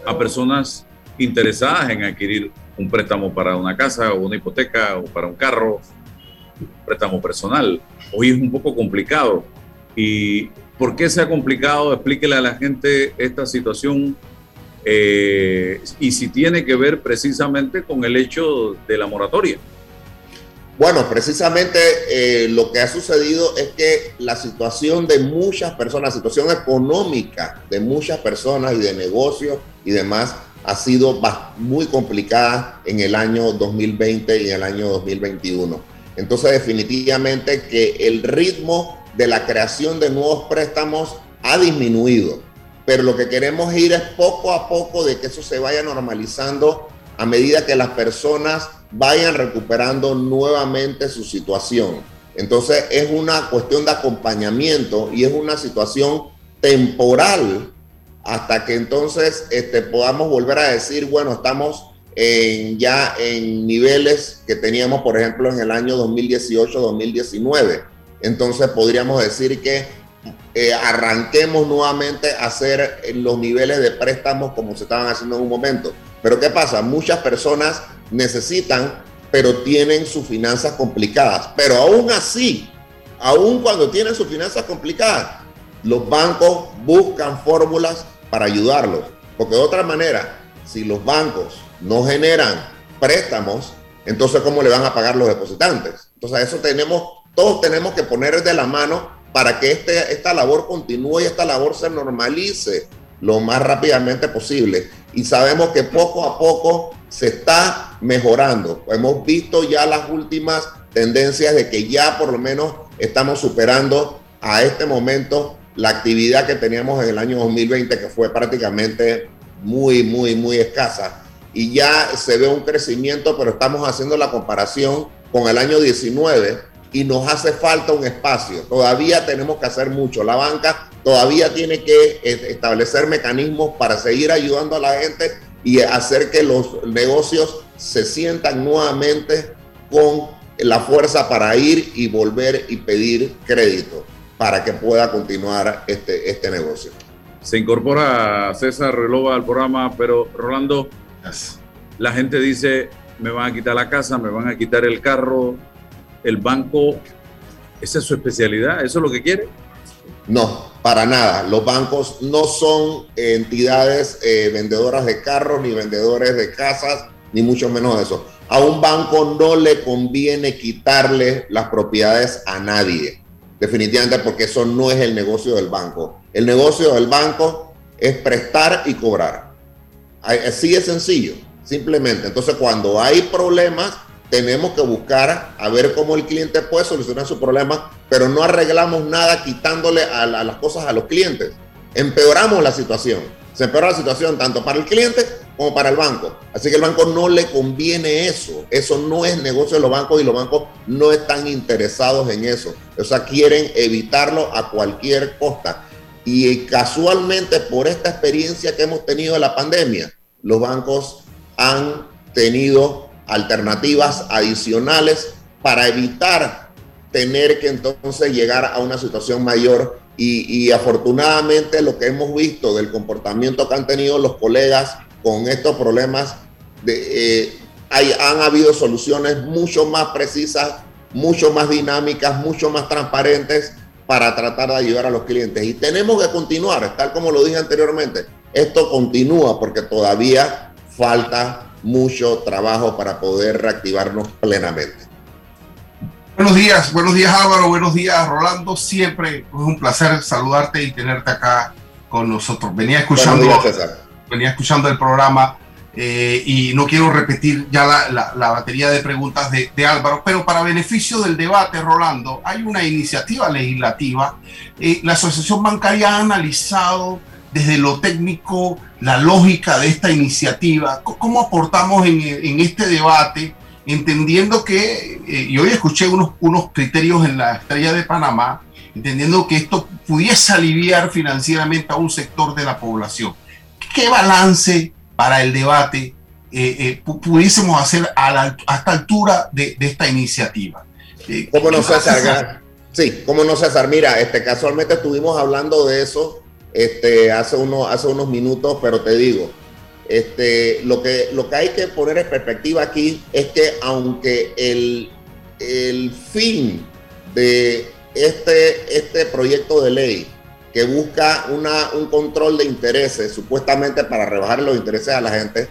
a personas interesadas en adquirir un préstamo para una casa o una hipoteca o para un carro, préstamo personal. Hoy es un poco complicado ¿Y por qué se ha complicado? Explíquele a la gente esta situación eh, y si tiene que ver precisamente con el hecho de la moratoria. Bueno, precisamente eh, lo que ha sucedido es que la situación de muchas personas, la situación económica de muchas personas y de negocios y demás ha sido muy complicada en el año 2020 y en el año 2021. Entonces definitivamente que el ritmo de la creación de nuevos préstamos ha disminuido, pero lo que queremos ir es poco a poco de que eso se vaya normalizando a medida que las personas vayan recuperando nuevamente su situación. Entonces es una cuestión de acompañamiento y es una situación temporal hasta que entonces este, podamos volver a decir, bueno, estamos en, ya en niveles que teníamos, por ejemplo, en el año 2018-2019 entonces podríamos decir que eh, arranquemos nuevamente a hacer los niveles de préstamos como se estaban haciendo en un momento. Pero ¿qué pasa? Muchas personas necesitan, pero tienen sus finanzas complicadas. Pero aún así, aún cuando tienen sus finanzas complicadas, los bancos buscan fórmulas para ayudarlos. Porque de otra manera, si los bancos no generan préstamos, entonces ¿cómo le van a pagar los depositantes? Entonces eso tenemos, todos tenemos que poner de la mano para que este, esta labor continúe y esta labor se normalice lo más rápidamente posible. Y sabemos que poco a poco se está mejorando. Hemos visto ya las últimas tendencias de que ya por lo menos estamos superando a este momento la actividad que teníamos en el año 2020, que fue prácticamente muy, muy, muy escasa. Y ya se ve un crecimiento, pero estamos haciendo la comparación con el año 19 y nos hace falta un espacio. Todavía tenemos que hacer mucho. La banca todavía tiene que establecer mecanismos para seguir ayudando a la gente y hacer que los negocios se sientan nuevamente con la fuerza para ir y volver y pedir crédito para que pueda continuar este, este negocio. Se incorpora César Relova al programa, pero Rolando, la gente dice, me van a quitar la casa, me van a quitar el carro, el banco, ¿esa es su especialidad? ¿Eso es lo que quiere? No, para nada. Los bancos no son entidades eh, vendedoras de carros, ni vendedores de casas, ni mucho menos eso. A un banco no le conviene quitarle las propiedades a nadie, definitivamente porque eso no es el negocio del banco. El negocio del banco es prestar y cobrar. Así es sencillo, simplemente. Entonces, cuando hay problemas, tenemos que buscar a ver cómo el cliente puede solucionar su problema, pero no arreglamos nada quitándole a, las cosas a los clientes. Empeoramos la situación. Se empeora la situación tanto para el cliente como para el banco. Así que el banco no le conviene eso. Eso no es negocio de los bancos y los bancos no están interesados en eso. O sea, quieren evitarlo a cualquier costa. Y casualmente por esta experiencia que hemos tenido de la pandemia, los bancos han tenido alternativas adicionales para evitar tener que entonces llegar a una situación mayor y, afortunadamente lo que hemos visto del comportamiento que han tenido los colegas con estos problemas, de, eh, hay, han habido soluciones mucho más precisas, mucho más dinámicas, mucho más transparentes para tratar de ayudar a los clientes. Y tenemos que continuar, tal como lo dije anteriormente, esto continúa porque todavía falta mucho trabajo para poder reactivarnos plenamente. Buenos días, buenos días Álvaro, buenos días Rolando. Siempre es un placer saludarte y tenerte acá con nosotros. Venía escuchando, venía escuchando el programa eh, y no quiero repetir ya la, batería de preguntas de, Álvaro, pero para beneficio del debate, Rolando, hay una iniciativa legislativa. Eh, la Asociación Bancaria ha analizado desde lo técnico la lógica de esta iniciativa? ¿Cómo aportamos en, este debate, entendiendo que, eh, y hoy escuché unos, unos criterios en la estrella de Panamá, entendiendo que esto pudiese aliviar financieramente a un sector de la población? ¿Qué balance para el debate eh, eh, pudiésemos hacer a, esta altura de, esta iniciativa? ¿Cómo no, César? Sí, ¿cómo no, César? Mira, este, casualmente estuvimos hablando de eso este, hace, uno, hace unos minutos, pero te digo, este, lo, que, lo que hay que poner en perspectiva aquí es que aunque el, el fin de este, este proyecto de ley que busca una, un control de intereses, supuestamente para rebajar los intereses a la gente,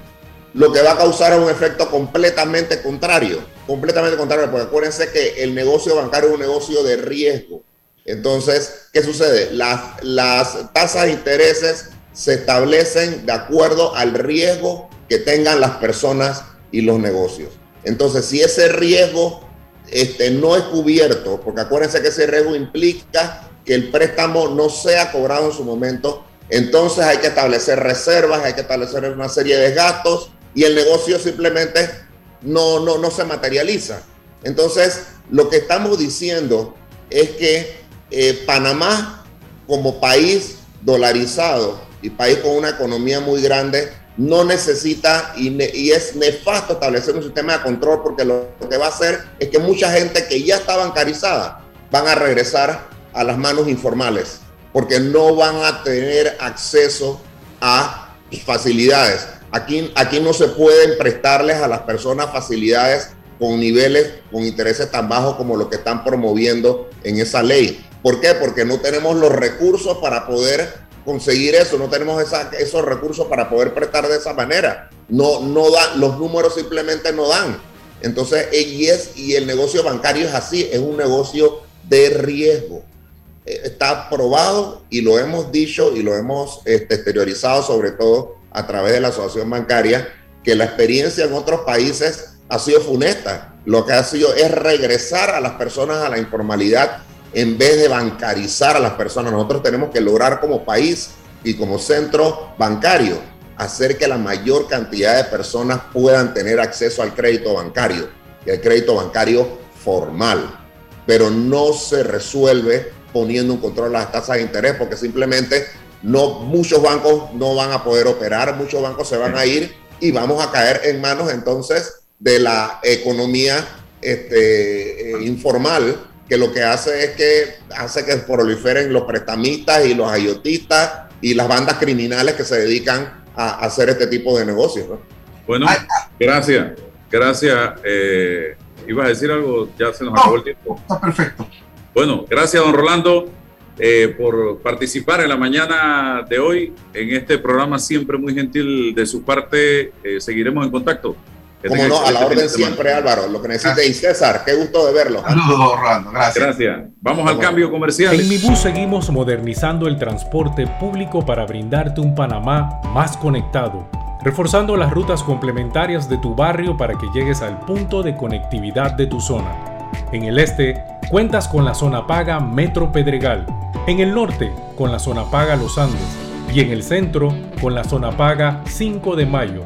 lo que va a causar es un efecto completamente contrario, completamente contrario, porque acuérdense que el negocio bancario es un negocio de riesgo. Entonces, ¿qué sucede? Las, las tasas de intereses se establecen de acuerdo al riesgo que tengan las personas y los negocios. Entonces, si ese riesgo este, no es cubierto, porque acuérdense que ese riesgo implica que el préstamo no sea cobrado en su momento, entonces hay que establecer reservas, hay que establecer una serie de gastos y el negocio simplemente no, no, no se materializa. Entonces, lo que estamos diciendo es que eh, Panamá como país dolarizado y país con una economía muy grande no necesita y, es nefasto establecer un sistema de control porque lo, que va a hacer es que mucha gente que ya está bancarizada van a regresar a las manos informales porque no van a tener acceso a facilidades. Aquí, aquí no se pueden prestarles a las personas facilidades con niveles, con intereses tan bajos como lo que están promoviendo en esa ley. ¿Por qué? Porque no tenemos los recursos para poder conseguir eso, no tenemos esos recursos para poder prestar de esa manera. No, no dan, los números simplemente no dan. Entonces, y, es, y el negocio bancario es así, es un negocio de riesgo. Eh, está probado y lo hemos dicho y lo hemos este, exteriorizado sobre todo a través de la asociación bancaria, que la experiencia en otros países ha sido funesta. Lo que ha sido es regresar a las personas a la informalidad en vez de bancarizar a las personas. Nosotros tenemos que lograr como país y como centro bancario hacer que la mayor cantidad de personas puedan tener acceso al crédito bancario, y el crédito bancario formal, pero no se resuelve poniendo un control a las tasas de interés porque simplemente no muchos bancos no van a poder operar, muchos bancos se van a ir y vamos a caer en manos entonces de la economía este, eh, informal que lo que hace es que hace que proliferen los prestamistas y los ayotistas y las bandas criminales que se dedican a, hacer este tipo de negocios. Bueno, gracias, gracias. Eh, ¿Ibas a decir algo? Ya se nos acabó el tiempo. Está perfecto. Bueno, gracias, don Rolando, eh, por participar en la mañana de hoy en este programa, siempre muy gentil de su parte. Eh, seguiremos en contacto. Como no, a la orden siempre, Álvaro, lo que necesite. Y César, qué gusto de verlo. Saludos, Orlando, gracias. Gracias. Vamos al cambio comercial. En Mi Bus seguimos modernizando el transporte público para brindarte un Panamá más conectado, reforzando las rutas complementarias de tu barrio para que llegues al punto de conectividad de tu zona. En el este, cuentas con la zona paga Metro Pedregal. En el norte, con la zona paga Los Andes. Y en el centro, con la zona paga 5 de Mayo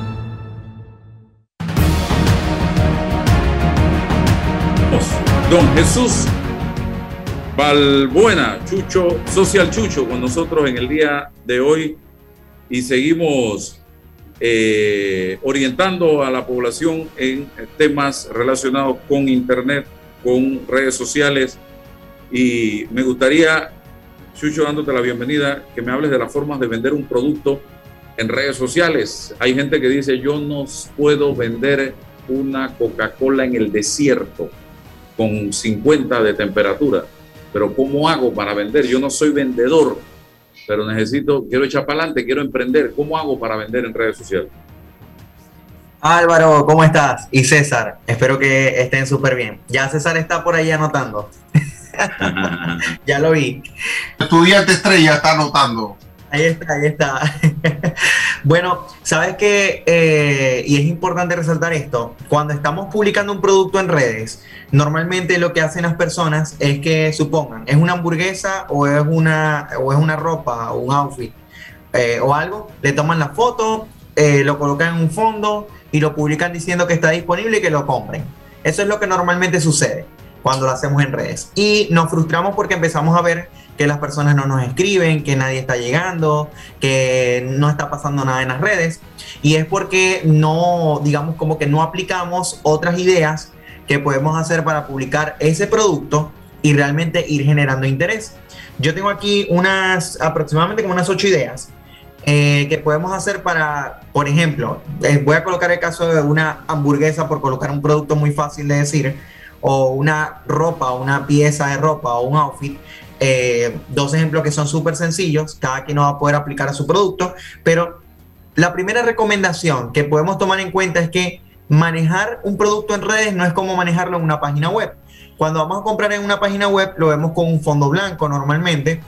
Don Jesús Valbuena, Chucho, Social Chucho, con nosotros en el día de hoy y seguimos eh, orientando a la población en temas relacionados con Internet, con redes sociales. Y me gustaría, Chucho, dándote la bienvenida, que me hables de las formas de vender un producto en redes sociales. Hay gente que dice, yo no puedo vender una Coca-Cola en el desierto con 50 de temperatura. Pero ¿cómo hago para vender? Yo no soy vendedor, pero necesito, quiero echar para adelante, quiero emprender. ¿Cómo hago para vender en redes sociales? Álvaro, ¿cómo estás? Y César, espero que estén súper bien. Ya César está por ahí anotando. ya lo vi. Estudiante estrella está anotando. Ahí está, ahí está. bueno, sabes que, eh, y es importante resaltar esto, cuando estamos publicando un producto en redes, normalmente lo que hacen las personas es que supongan, es una hamburguesa o es una, o es una ropa o un outfit eh, o algo, le toman la foto, eh, lo colocan en un fondo y lo publican diciendo que está disponible y que lo compren. Eso es lo que normalmente sucede cuando lo hacemos en redes. Y nos frustramos porque empezamos a ver que las personas no nos escriben, que nadie está llegando, que no está pasando nada en las redes. Y es porque no, digamos, como que no aplicamos otras ideas que podemos hacer para publicar ese producto y realmente ir generando interés. Yo tengo aquí unas, aproximadamente como unas ocho ideas eh, que podemos hacer para, por ejemplo, eh, voy a colocar el caso de una hamburguesa por colocar un producto muy fácil de decir, o una ropa, una pieza de ropa o un outfit eh, dos ejemplos que son súper sencillos, cada quien no va a poder aplicar a su producto, pero la primera recomendación que podemos tomar en cuenta es que manejar un producto en redes no es como manejarlo en una página web. Cuando vamos a comprar en una página web lo vemos con un fondo blanco normalmente,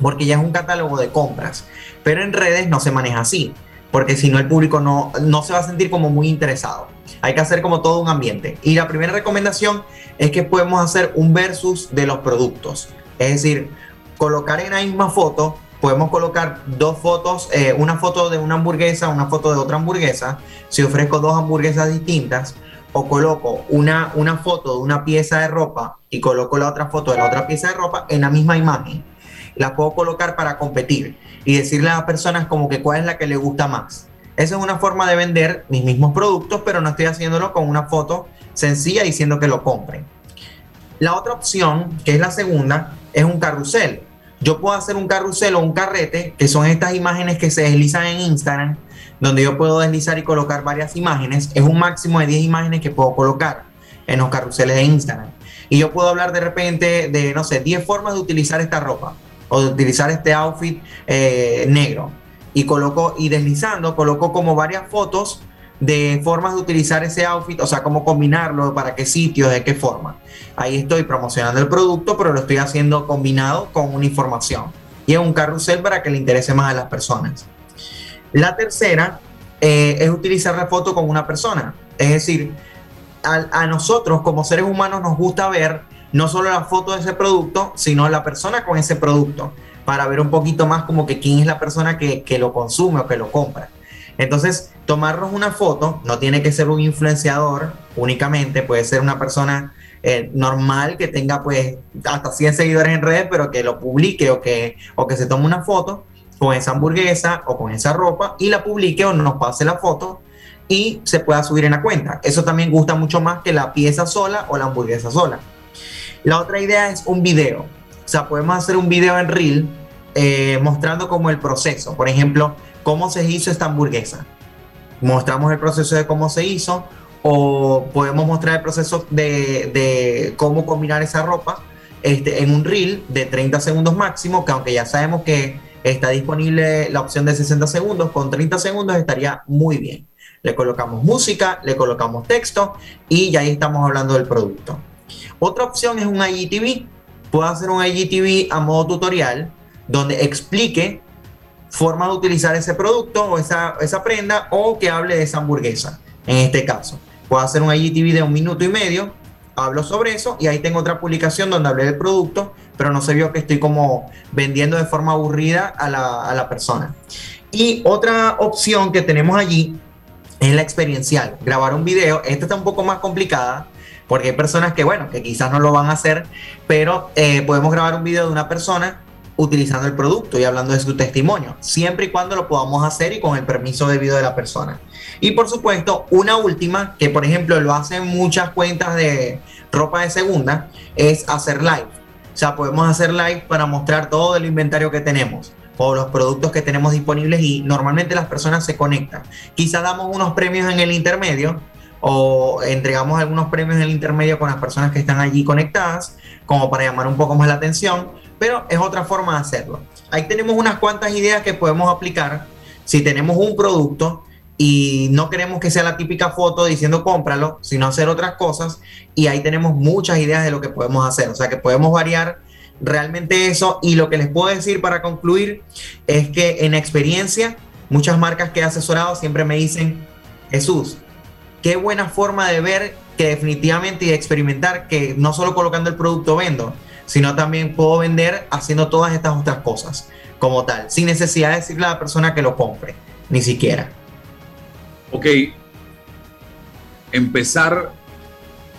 porque ya es un catálogo de compras. Pero en redes no se maneja así, porque si no el público no, no se va a sentir como muy interesado. Hay que hacer como todo un ambiente. Y la primera recomendación es que podemos hacer un versus de los productos. Es decir, colocar en la misma foto, podemos colocar dos fotos, eh, una foto de una hamburguesa, una foto de otra hamburguesa. Si ofrezco dos hamburguesas distintas, o coloco una, una foto de una pieza de ropa y coloco la otra foto de la otra pieza de ropa en la misma imagen. La puedo colocar para competir y decirle a las personas como que cuál es la que le gusta más. Esa es una forma de vender mis mismos productos, pero no estoy haciéndolo con una foto sencilla diciendo que lo compren. La otra opción, que es la segunda, es un carrusel. Yo puedo hacer un carrusel o un carrete, que son estas imágenes que se deslizan en Instagram, donde yo puedo deslizar y colocar varias imágenes. Es un máximo de 10 imágenes que puedo colocar en los carruseles de Instagram. Y yo puedo hablar de repente de, no sé, 10 formas de utilizar esta ropa o de utilizar este outfit eh, negro y coloco y deslizando coloco como varias fotos de formas de utilizar ese outfit, o sea, cómo combinarlo, para qué sitios, de qué forma. Ahí estoy promocionando el producto, pero lo estoy haciendo combinado con una información. Y es un carrusel para que le interese más a las personas. La tercera eh, es utilizar la foto con una persona. Es decir, a, a, nosotros como seres humanos nos gusta ver no solo la foto de ese producto, sino la persona con ese producto para ver un poquito más como que quién es la persona que, que lo consume o que lo compra. Entonces, tomarnos una foto no tiene que ser un influenciador únicamente, puede ser una persona eh, normal que tenga pues hasta 100 seguidores en redes, pero que lo publique o que, o que se tome una foto con esa hamburguesa o con esa ropa y la publique o nos pase la foto y se pueda subir en la cuenta. Eso también gusta mucho más que la pieza sola o la hamburguesa sola. La otra idea es un video. O sea, podemos hacer un video en Reel eh, mostrando como el proceso. Por ejemplo, cómo se hizo esta hamburguesa. Mostramos el proceso de cómo se hizo o podemos mostrar el proceso de, de cómo combinar esa ropa este, en un reel de 30 segundos máximo, que aunque ya sabemos que está disponible la opción de 60 segundos, con 30 segundos estaría muy bien. Le colocamos música, le colocamos texto y ya ahí estamos hablando del producto. Otra opción es un IGTV. Puedo hacer un IGTV a modo tutorial donde explique forma de utilizar ese producto o esa, esa prenda o que hable de esa hamburguesa, en este caso. Puedo hacer un IGTV de un minuto y medio, hablo sobre eso y ahí tengo otra publicación donde hablé del producto, pero no se vio que estoy como vendiendo de forma aburrida a la, a la persona. Y otra opción que tenemos allí es la experiencial, grabar un video. Esta está un poco más complicada porque hay personas que, bueno, que quizás no lo van a hacer, pero eh, podemos grabar un video de una persona utilizando el producto y hablando de su testimonio, siempre y cuando lo podamos hacer y con el permiso debido de la persona. Y por supuesto, una última, que por ejemplo lo hacen muchas cuentas de ropa de segunda, es hacer live. O sea, podemos hacer live para mostrar todo el inventario que tenemos o los productos que tenemos disponibles y normalmente las personas se conectan. Quizá damos unos premios en el intermedio o entregamos algunos premios en el intermedio con las personas que están allí conectadas, como para llamar un poco más la atención, pero es otra forma de hacerlo. Ahí tenemos unas cuantas ideas que podemos aplicar. Si tenemos un producto y no queremos que sea la típica foto diciendo cómpralo, sino hacer otras cosas y ahí tenemos muchas ideas de lo que podemos hacer, o sea que podemos variar realmente eso. Y lo que les puedo decir para concluir es que en experiencia muchas marcas que he asesorado siempre me dicen, Jesús, qué buena forma de ver que definitivamente y de experimentar que no solo colocando el producto vendo, sino también puedo vender haciendo todas estas otras cosas como tal, sin necesidad de decirle a la persona que lo compre, ni siquiera. Ok, empezar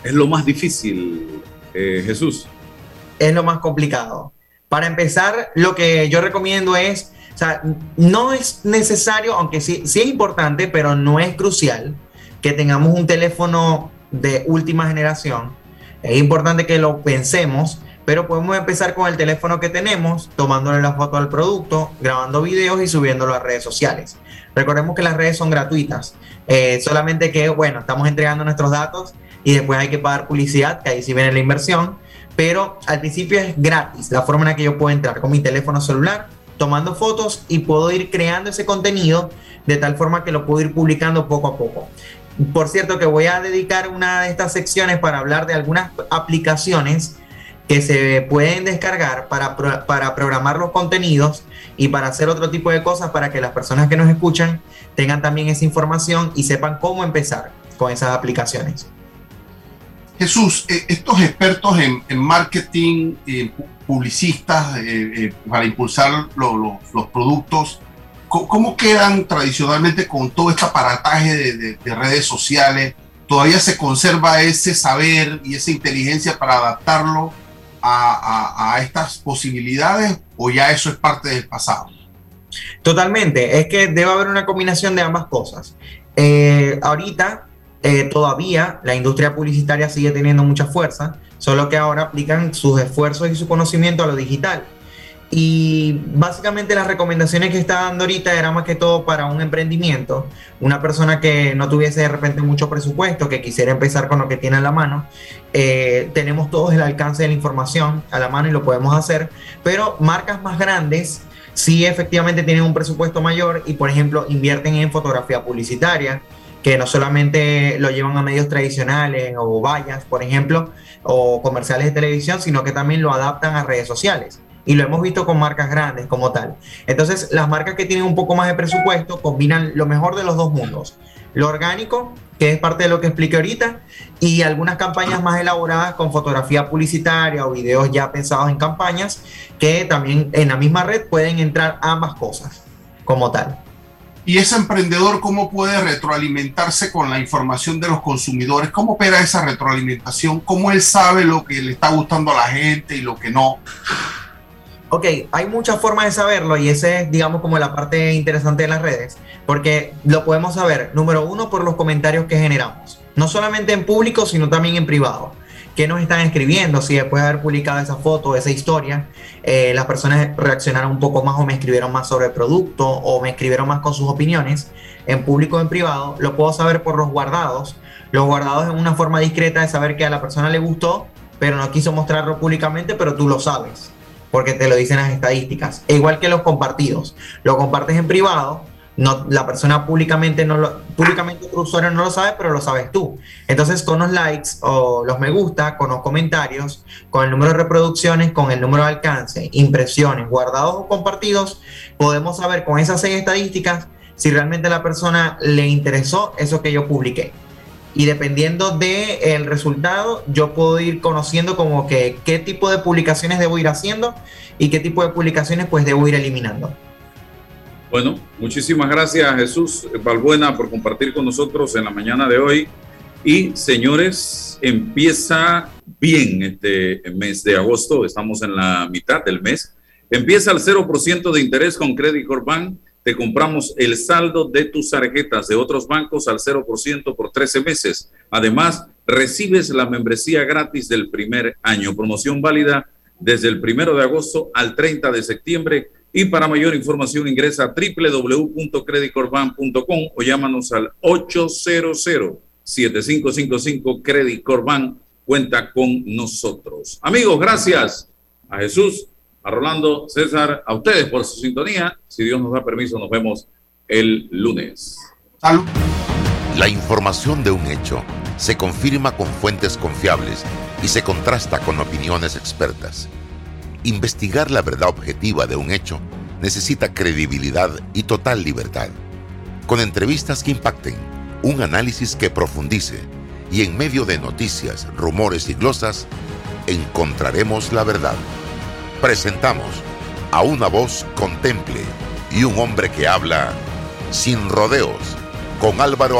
es lo más difícil, eh, Jesús. Es lo más complicado. Para empezar, lo que yo recomiendo es, o sea, no es necesario, aunque sí, sí es importante, pero no es crucial que tengamos un teléfono de última generación. Es importante que lo pensemos pero podemos empezar con el teléfono que tenemos, tomándole la foto al producto, grabando videos y subiéndolo a redes sociales. Recordemos que las redes son gratuitas, eh, solamente que, bueno, estamos entregando nuestros datos y después hay que pagar publicidad, que ahí sí viene la inversión, pero al principio es gratis, la forma en la que yo puedo entrar con mi teléfono celular, tomando fotos y puedo ir creando ese contenido de tal forma que lo puedo ir publicando poco a poco. Por cierto, que voy a dedicar una de estas secciones para hablar de algunas aplicaciones que se pueden descargar para, para programar los contenidos y para hacer otro tipo de cosas para que las personas que nos escuchan tengan también esa información y sepan cómo empezar con esas aplicaciones. Jesús, eh, estos expertos en, marketing, eh, publicistas, eh, para impulsar los productos, ¿cómo quedan tradicionalmente con todo este aparataje de, redes sociales? ¿Todavía se conserva ese saber y esa inteligencia para adaptarlo a, estas posibilidades o ya eso es parte del pasado? Totalmente, es que debe haber una combinación de ambas cosas. Eh, ahorita eh, todavía la industria publicitaria sigue teniendo mucha fuerza, solo que ahora aplican sus esfuerzos y su conocimiento a lo digital. Y básicamente las recomendaciones que está dando ahorita era más que todo para un emprendimiento, una persona que no tuviese de repente mucho presupuesto, que quisiera empezar con lo que tiene a la mano. Eh, tenemos todos el alcance de la información a la mano y lo podemos hacer, pero marcas más grandes sí efectivamente tienen un presupuesto mayor y por ejemplo invierten en fotografía publicitaria, que no solamente lo llevan a medios tradicionales o vallas, por ejemplo, o comerciales de televisión, sino que también lo adaptan a redes sociales y lo hemos visto con marcas grandes como tal. Entonces, las marcas que tienen un poco más de presupuesto combinan lo mejor de los dos mundos. Lo orgánico, que es parte de lo que expliqué ahorita, y algunas campañas más elaboradas con fotografía publicitaria o videos ya pensados en campañas, que también en la misma red pueden entrar ambas cosas como tal. ¿Y ese emprendedor cómo puede retroalimentarse con la información de los consumidores? ¿Cómo opera esa retroalimentación? ¿Cómo él sabe lo que le está gustando a la gente y lo que no? Ok, hay muchas formas de saberlo y ese es, digamos, como la parte interesante de las redes, porque lo podemos saber, número uno, por los comentarios que generamos, no solamente en público, sino también en privado. ¿Qué nos están escribiendo? Si después de haber publicado esa foto, esa historia, eh, las personas reaccionaron un poco más o me escribieron más sobre el producto o me escribieron más con sus opiniones, en público o en privado, lo puedo saber por los guardados. Los guardados es una forma discreta de saber que a la persona le gustó, pero no quiso mostrarlo públicamente, pero tú lo sabes porque te lo dicen las estadísticas. E igual que los compartidos. Lo compartes en privado, no, la persona públicamente no lo, públicamente otro usuario no lo sabe, pero lo sabes tú. Entonces, con los likes o los me gusta, con los comentarios, con el número de reproducciones, con el número de alcance, impresiones, guardados o compartidos, podemos saber con esas seis estadísticas si realmente la persona le interesó eso que yo publiqué y dependiendo del el resultado, yo puedo ir conociendo como que qué tipo de publicaciones debo ir haciendo y qué tipo de publicaciones pues debo ir eliminando. Bueno, muchísimas gracias Jesús Balbuena por compartir con nosotros en la mañana de hoy. Y señores, empieza bien este mes de agosto, estamos en la mitad del mes. Empieza al 0% de interés con Credit Corp te compramos el saldo de tus tarjetas de otros bancos al 0% por 13 meses. Además, recibes la membresía gratis del primer año. Promoción válida desde el primero de agosto al 30 de septiembre. Y para mayor información ingresa a www.creditcorban.com o llámanos al 800-7555 Credit Corban. Cuenta con nosotros. Amigos, gracias a Jesús a Rolando, César, a ustedes por su sintonía. Si Dios nos da permiso, nos vemos el lunes. Salud. La información de un hecho se confirma con fuentes confiables y se contrasta con opiniones expertas. Investigar la verdad objetiva de un hecho necesita credibilidad y total libertad. Con entrevistas que impacten, un análisis que profundice y en medio de noticias, rumores y glosas, encontraremos la verdad presentamos a una voz contemple y un hombre que habla sin rodeos con Álvaro